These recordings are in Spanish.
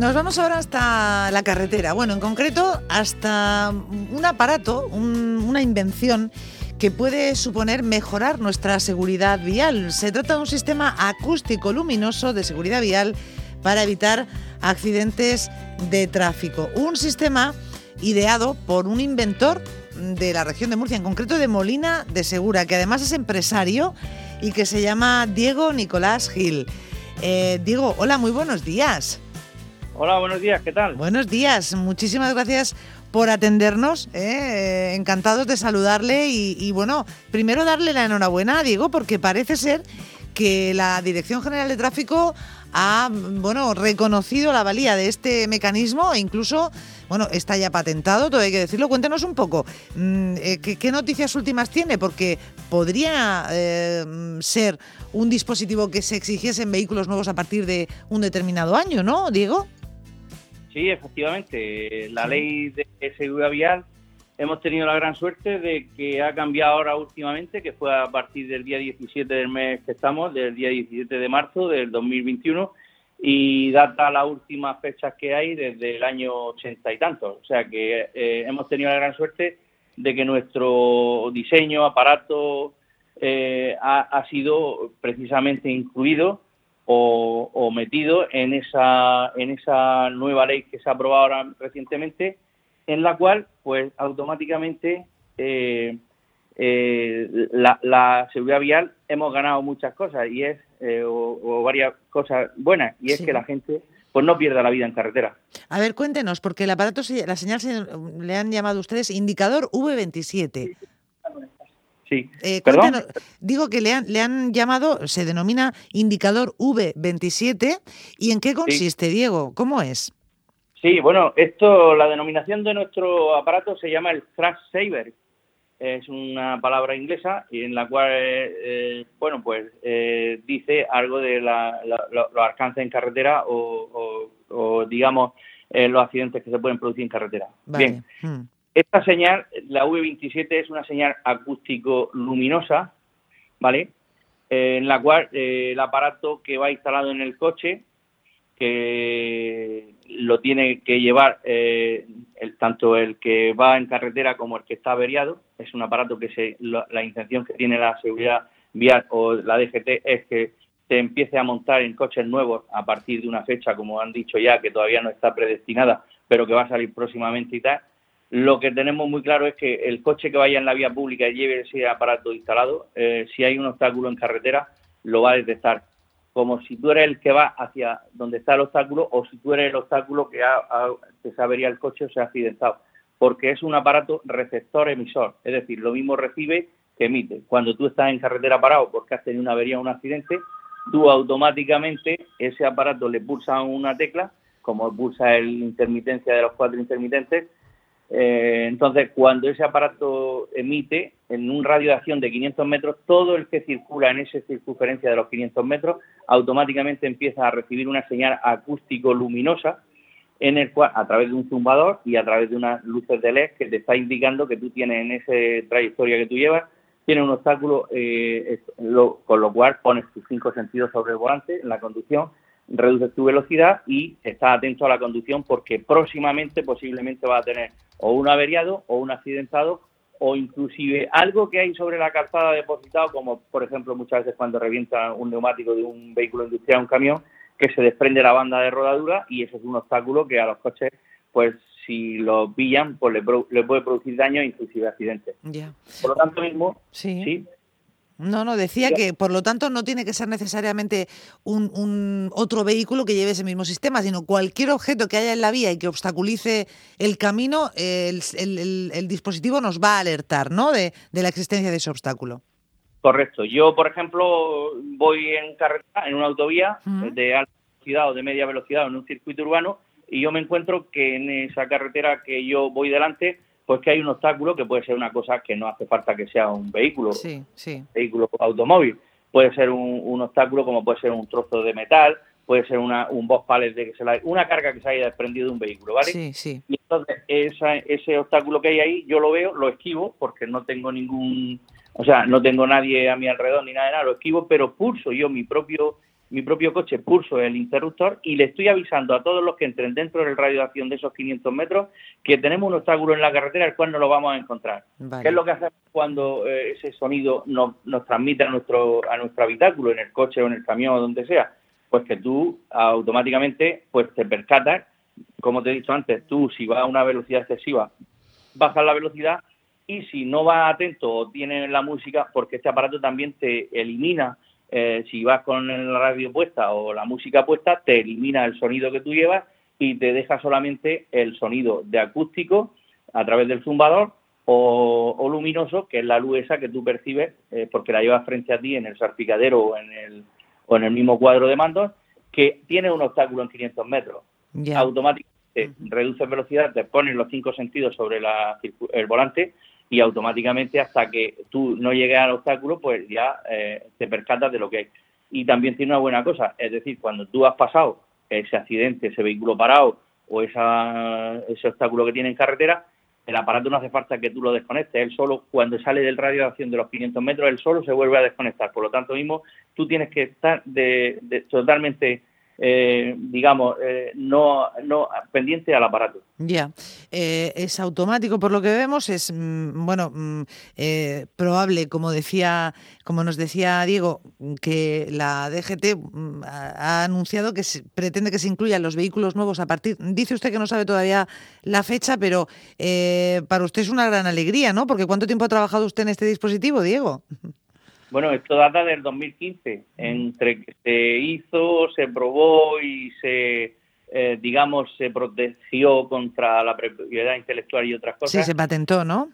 Nos vamos ahora hasta la carretera. Bueno, en concreto, hasta un aparato, una invención que puede suponer mejorar nuestra seguridad vial. Se trata de un sistema acústico luminoso de seguridad vial para evitar accidentes de tráfico. Un sistema ideado por un inventor de la región de Murcia, en concreto de Molina de Segura, que además es empresario y que se llama Diego Nicolás Gil. Eh, Diego, hola, muy buenos días. Hola, buenos días, ¿qué tal? Buenos días, muchísimas gracias por atendernos, ¿eh? encantados de saludarle y, bueno, primero darle la enhorabuena a Diego porque parece ser que la Dirección General de Tráfico ha bueno, reconocido la valía de este mecanismo e incluso bueno, está ya patentado, todo hay que decirlo. Cuéntenos un poco, mm, eh, ¿qué, noticias últimas tiene? Porque podría eh, ser un dispositivo que se exigiese en vehículos nuevos a partir de un determinado año, ¿no, Diego? Sí, efectivamente. La ley de seguridad vial hemos tenido la gran suerte de que ha cambiado ahora últimamente, que fue a partir del día 17 del mes que estamos, del día 17 de marzo del 2021, y data las últimas fechas que hay desde el año ochenta y tantos. O sea que eh, hemos tenido la gran suerte de que nuestro diseño, aparato, eh, ha, sido precisamente incluido o, metido en esa, en esa nueva ley que se ha aprobado ahora recientemente, en la cual, pues, automáticamente eh, la, la seguridad vial hemos ganado muchas cosas y es eh, o, varias cosas buenas, y es que la gente pues no pierda la vida en carretera. A ver, cuéntenos, porque el aparato, la señal se, le han llamado ustedes indicador V27. Sí. Eh, digo que le han, le han llamado, se denomina indicador V27. ¿Y en qué consiste, Diego? ¿Cómo es? Sí, bueno, esto, la denominación de nuestro aparato se llama el Crash Saver, es una palabra inglesa y en la cual, eh, bueno, pues eh, dice algo de los alcances en carretera o, digamos, eh, los accidentes que se pueden producir en carretera. Bien, hmm. Esta señal, la V27, es una señal acústico-luminosa, ¿vale? en la cual el aparato que va instalado en el coche que lo tiene que llevar el, tanto el que va en carretera como el que está averiado, es un aparato que se, la, intención que tiene la seguridad vial o la DGT es que se empiece a montar en coches nuevos a partir de una fecha, como han dicho ya, que todavía no está predestinada, pero que va a salir próximamente y tal. Lo que tenemos muy claro es que el coche que vaya en la vía pública y lleve ese aparato instalado, eh, si hay un obstáculo en carretera, lo va a detectar como si tú eres el que va hacia donde está el obstáculo o si tú eres el obstáculo que, ha, que se avería el coche o se ha accidentado porque es un aparato receptor-emisor, es decir, lo mismo recibe que emite. Cuando tú estás en carretera parado porque has tenido una avería o un accidente, tú automáticamente ese aparato le pulsa una tecla, como pulsa el intermitencia de los cuatro intermitentes, eh, entonces cuando ese aparato emite en un radio de acción de 500 metros, todo el que circula en esa circunferencia de los 500 metros automáticamente empieza a recibir una señal acústico-luminosa en el cual, a través de un zumbador y a través de unas luces de LED que te está indicando que tú tienes en esa trayectoria que tú llevas, tienes un obstáculo, eh, con lo cual pones tus cinco sentidos sobre el volante en la conducción, reduces tu velocidad y estás atento a la conducción porque próximamente posiblemente vas a tener o un averiado o un accidentado o inclusive algo que hay sobre la calzada depositado, como por ejemplo muchas veces cuando revienta un neumático de un vehículo industrial, un camión, que se desprende la banda de rodadura y eso es un obstáculo que a los coches, pues si lo pillan, pues le, puede producir daño e inclusive accidentes. Por lo tanto mismo, sí. No, no, decía que por lo tanto no tiene que ser necesariamente un, otro vehículo que lleve ese mismo sistema, sino cualquier objeto que haya en la vía y que obstaculice el camino, el, dispositivo nos va a alertar ¿no? de, de la existencia de ese obstáculo. Correcto. Yo, por ejemplo, voy en carretera, en una autovía de alta velocidad o de media velocidad en un circuito urbano y yo me encuentro que en esa carretera que yo voy delante, pues que hay un obstáculo que puede ser una cosa que no hace falta que sea un vehículo, sí, sí. vehículo automóvil. Puede ser un, obstáculo como puede ser un trozo de metal, puede ser una, un box pallet de que se la, una carga que se haya desprendido de un vehículo, ¿vale? Sí, sí. Y entonces ese obstáculo que hay ahí, yo lo veo, lo esquivo porque no tengo ningún o sea, no tengo nadie a mi alrededor ni nada de nada, lo esquivo, pero pulso yo mi propio mi propio coche pulso el interruptor y le estoy avisando a todos los que entren dentro del radio de acción de esos 500 metros que tenemos un obstáculo en la carretera el cual no lo vamos a encontrar. ¿Qué es lo que hacemos cuando eh, ese sonido nos, transmite a nuestro, a nuestro habitáculo, en el coche o en el camión o donde sea? Pues que tú automáticamente pues te percatas, como te he dicho antes, tú si vas a una velocidad excesiva, bajas la velocidad y si no vas atento o tienes la música, porque este aparato también te elimina eh, si vas con la radio puesta o la música puesta, te elimina el sonido que tú llevas y te deja solamente el sonido de acústico a través del zumbador o, luminoso, que es la luz esa que tú percibes eh, porque la llevas frente a ti en el salpicadero o en el, o en el mismo cuadro de mandos, que tiene un obstáculo en 500 metros. Automáticamente reduces velocidad, te pones los cinco sentidos sobre el volante y automáticamente hasta que tú no llegues al obstáculo, pues ya eh, te percatas de lo que hay. Y también tiene una buena cosa, es decir, cuando tú has pasado ese accidente, ese vehículo parado o esa, ese obstáculo que tiene en carretera, el aparato no hace falta que tú lo desconectes. Él solo, cuando sale del radio de acción de los 500 metros, él solo se vuelve a desconectar. Por lo tanto, mismo, tú tienes que estar de, de totalmente eh, digamos, eh, no, no pendiente al aparato. Ya, eh, es automático por lo que vemos, es mm, bueno mm, probable, como decía, como nos decía Diego, que la DGT mm, ha anunciado que pretende que se incluyan los vehículos nuevos a partir. Dice usted que no sabe todavía la fecha, pero para usted es una gran alegría, ¿no? Porque ¿cuánto tiempo ha trabajado usted en este dispositivo, Diego? Bueno, esto data del 2015, entre que se hizo, se probó y se, eh, digamos, se protegió contra la propiedad intelectual y otras cosas. Sí, se patentó, ¿no?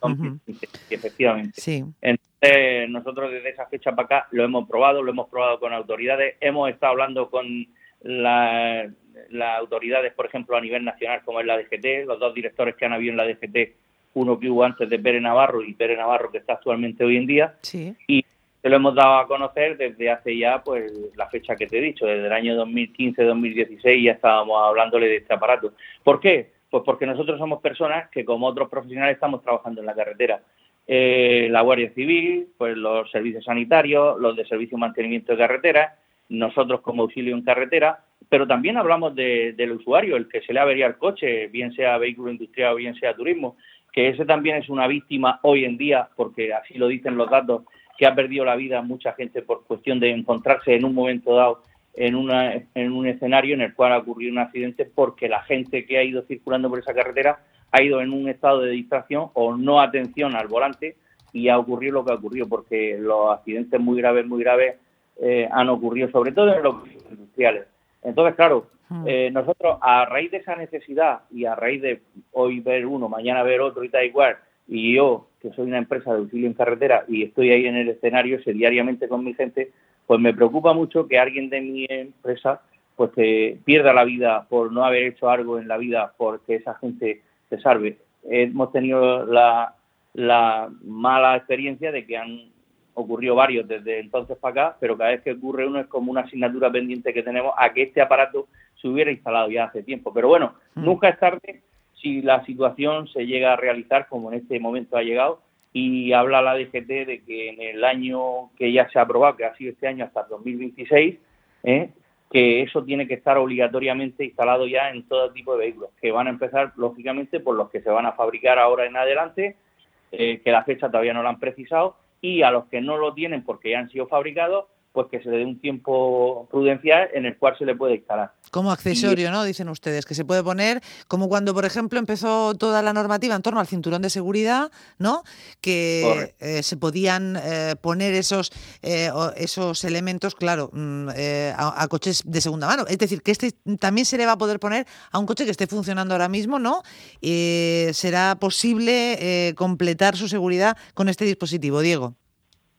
efectivamente. Sí. Entonces, nosotros desde esa fecha para acá lo hemos probado, lo hemos probado con autoridades, hemos estado hablando con las autoridades, por ejemplo, a nivel nacional, como es la DGT, los dos directores que han habido en la DGT, uno que hubo antes de Pérez Navarro y Pérez Navarro que está actualmente hoy en día, sí. y lo hemos dado a conocer desde hace ya, pues, la fecha que te he dicho, desde el año 2015-2016 ya estábamos hablándole de este aparato. ¿Por qué? Pues porque nosotros somos personas que, como otros profesionales, estamos trabajando en la carretera. Eh, la Guardia Civil, pues los servicios sanitarios, los de servicio de mantenimiento de carretera, nosotros como auxilio en carretera, pero también hablamos del usuario, el que se le avería el coche, bien sea vehículo industrial o bien sea turismo, que ese también es una víctima hoy en día, porque así lo dicen los datos que ha perdido la vida mucha gente por cuestión de encontrarse en un momento dado en, una, en un escenario en el cual ha ocurrido un accidente porque la gente que ha ido circulando por esa carretera ha ido en un estado de distracción o no atención al volante y ha ocurrido lo que ha ocurrido porque los accidentes muy graves, muy graves eh, han ocurrido sobre todo en los industriales. Entonces, claro, hmm. eh, nosotros a raíz de esa necesidad y a raíz de hoy ver uno, mañana ver otro y tal igual, y yo, que soy una empresa de auxilio en carretera y estoy ahí en el escenario diariamente con mi gente, pues me preocupa mucho que alguien de mi empresa pues que pierda la vida por no haber hecho algo en la vida porque esa gente se salve. Hemos tenido la, la mala experiencia de que han ocurrido varios desde entonces para acá, pero cada vez que ocurre uno es como una asignatura pendiente que tenemos a que este aparato se hubiera instalado ya hace tiempo. Pero bueno, mm. nunca es tarde si la situación se llega a realizar como en este momento ha llegado y habla la DGT de que en el año que ya se ha aprobado, que ha sido este año hasta el 2026, ¿eh? que eso tiene que estar obligatoriamente instalado ya en todo tipo de vehículos, que van a empezar lógicamente por los que se van a fabricar ahora en adelante, eh, que la fecha todavía no la han precisado, y a los que no lo tienen porque ya han sido fabricados, pues que se le dé un tiempo prudencial en el cual se le puede instalar. Como accesorio, ¿no? Dicen ustedes, que se puede poner, como cuando, por ejemplo, empezó toda la normativa en torno al cinturón de seguridad, ¿no? Que eh, se podían eh, poner esos, eh, esos elementos, claro, mm, a, coches de segunda mano. Es decir, que este también se le va a poder poner a un coche que esté funcionando ahora mismo, ¿no? será posible completar su seguridad con este dispositivo, Diego.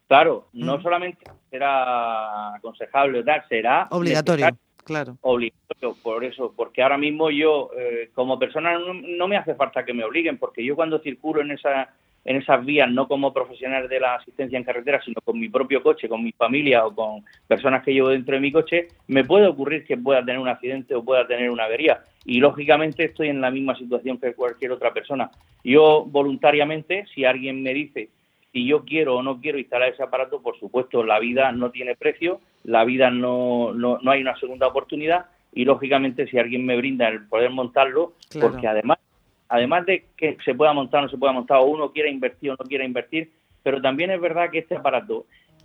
Claro, no mm. solamente será aconsejable dar, será obligatorio. Claro. Obligatorio, por eso, porque ahora mismo yo, eh, como persona, no, me hace falta que me obliguen, porque yo cuando circulo en, esa, en esas vías, no como profesional de la asistencia en carretera, sino con mi propio coche, con mi familia o con personas que llevo dentro de mi coche, me puede ocurrir que pueda tener un accidente o pueda tener una avería. Y lógicamente estoy en la misma situación que cualquier otra persona. Yo voluntariamente, si alguien me dice si yo quiero o no quiero instalar ese aparato, por supuesto, la vida no tiene precio la vida no, no, no hay una segunda oportunidad y lógicamente si alguien me brinda el poder montarlo, porque además además de que se pueda montar o no se pueda montar, o uno quiera invertir o no quiera invertir, pero también es verdad que este aparato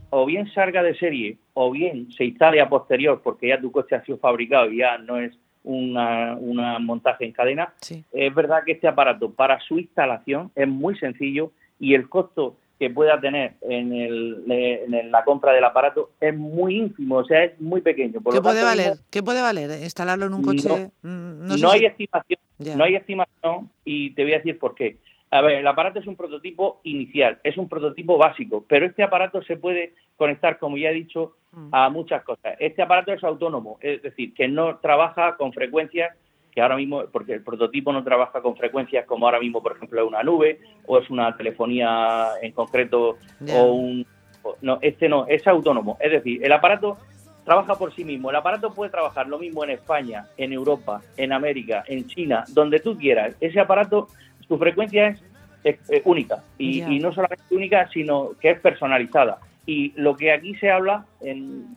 o bien salga de serie o bien se instale a posterior porque ya tu coche ha sido fabricado y ya no es una, una montaje en cadena, es verdad que este aparato para su instalación es muy sencillo y el costo que pueda tener en, el, en la compra del aparato es muy ínfimo, o sea, es muy pequeño. ¿Qué puede valer? ¿Qué puede valer instalarlo en un coche? No, mm, hay estimación, no hay estimación y te voy a decir por qué. A ver, el aparato es un prototipo inicial, es un prototipo básico, pero este aparato se puede conectar, como ya he dicho, mm. a muchas cosas. Este aparato es autónomo, es decir, que no trabaja con frecuencias que ahora mismo, porque el prototipo no trabaja con frecuencias como ahora mismo, por ejemplo, es una nube o es una telefonía en concreto o un... No, este no, es autónomo. Es decir, el aparato trabaja por sí mismo. El aparato puede trabajar lo mismo en España, en Europa, en América, en China, donde tú quieras. Ese aparato su frecuencia es, única y, no solamente única, sino que es personalizada. Y lo que aquí se habla, en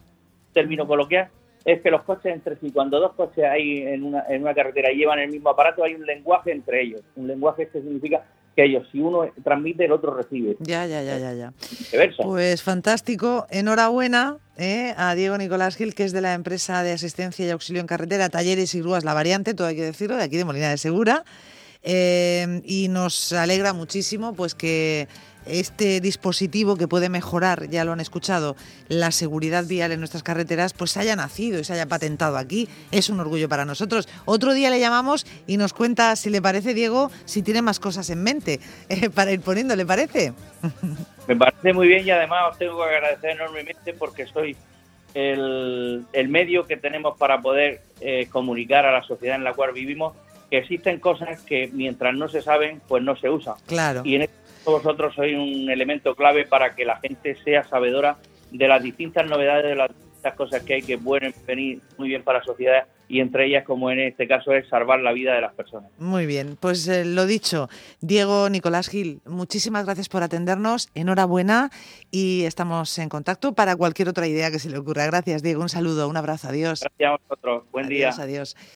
términos coloquiales, es que los coches entre sí, cuando dos coches hay en una, en una carretera y llevan el mismo aparato, hay un lenguaje entre ellos. Un lenguaje que significa que ellos, si uno transmite, el otro recibe. Ya, ya, ya, ya, ya. Pues fantástico. Enhorabuena eh, a Diego Nicolás Gil, que es de la empresa de asistencia y auxilio en carretera, Talleres y Grúas La Variante, todo hay que decirlo, de aquí de Molina de Segura. Em, y nos alegra muchísimo pues que este dispositivo que puede mejorar, ya lo han escuchado, la seguridad vial en nuestras carreteras, pues haya nacido y se haya patentado aquí. Es un orgullo para nosotros. Otro día le llamamos y nos cuenta, si le parece, Diego, si tiene más cosas en mente eh, para ir poniendo, ¿le parece? Me parece muy bien y además os tengo que agradecer enormemente porque soy el, medio que tenemos para poder eh, comunicar a la sociedad en la cual vivimos que existen cosas que mientras no se saben, pues no se usan. Claro. Y en esto vosotros sois un elemento clave para que la gente sea sabedora de las distintas novedades, de las distintas cosas que hay que pueden venir muy bien para la sociedad y entre ellas, como en este caso, es salvar la vida de las personas. Muy bien, pues eh, lo dicho, Diego Nicolás Gil, muchísimas gracias por atendernos, enhorabuena y estamos en contacto para cualquier otra idea que se le ocurra. Gracias, Diego, un saludo, un abrazo, adiós. Gracias a vosotros, buen día. Adiós, adiós.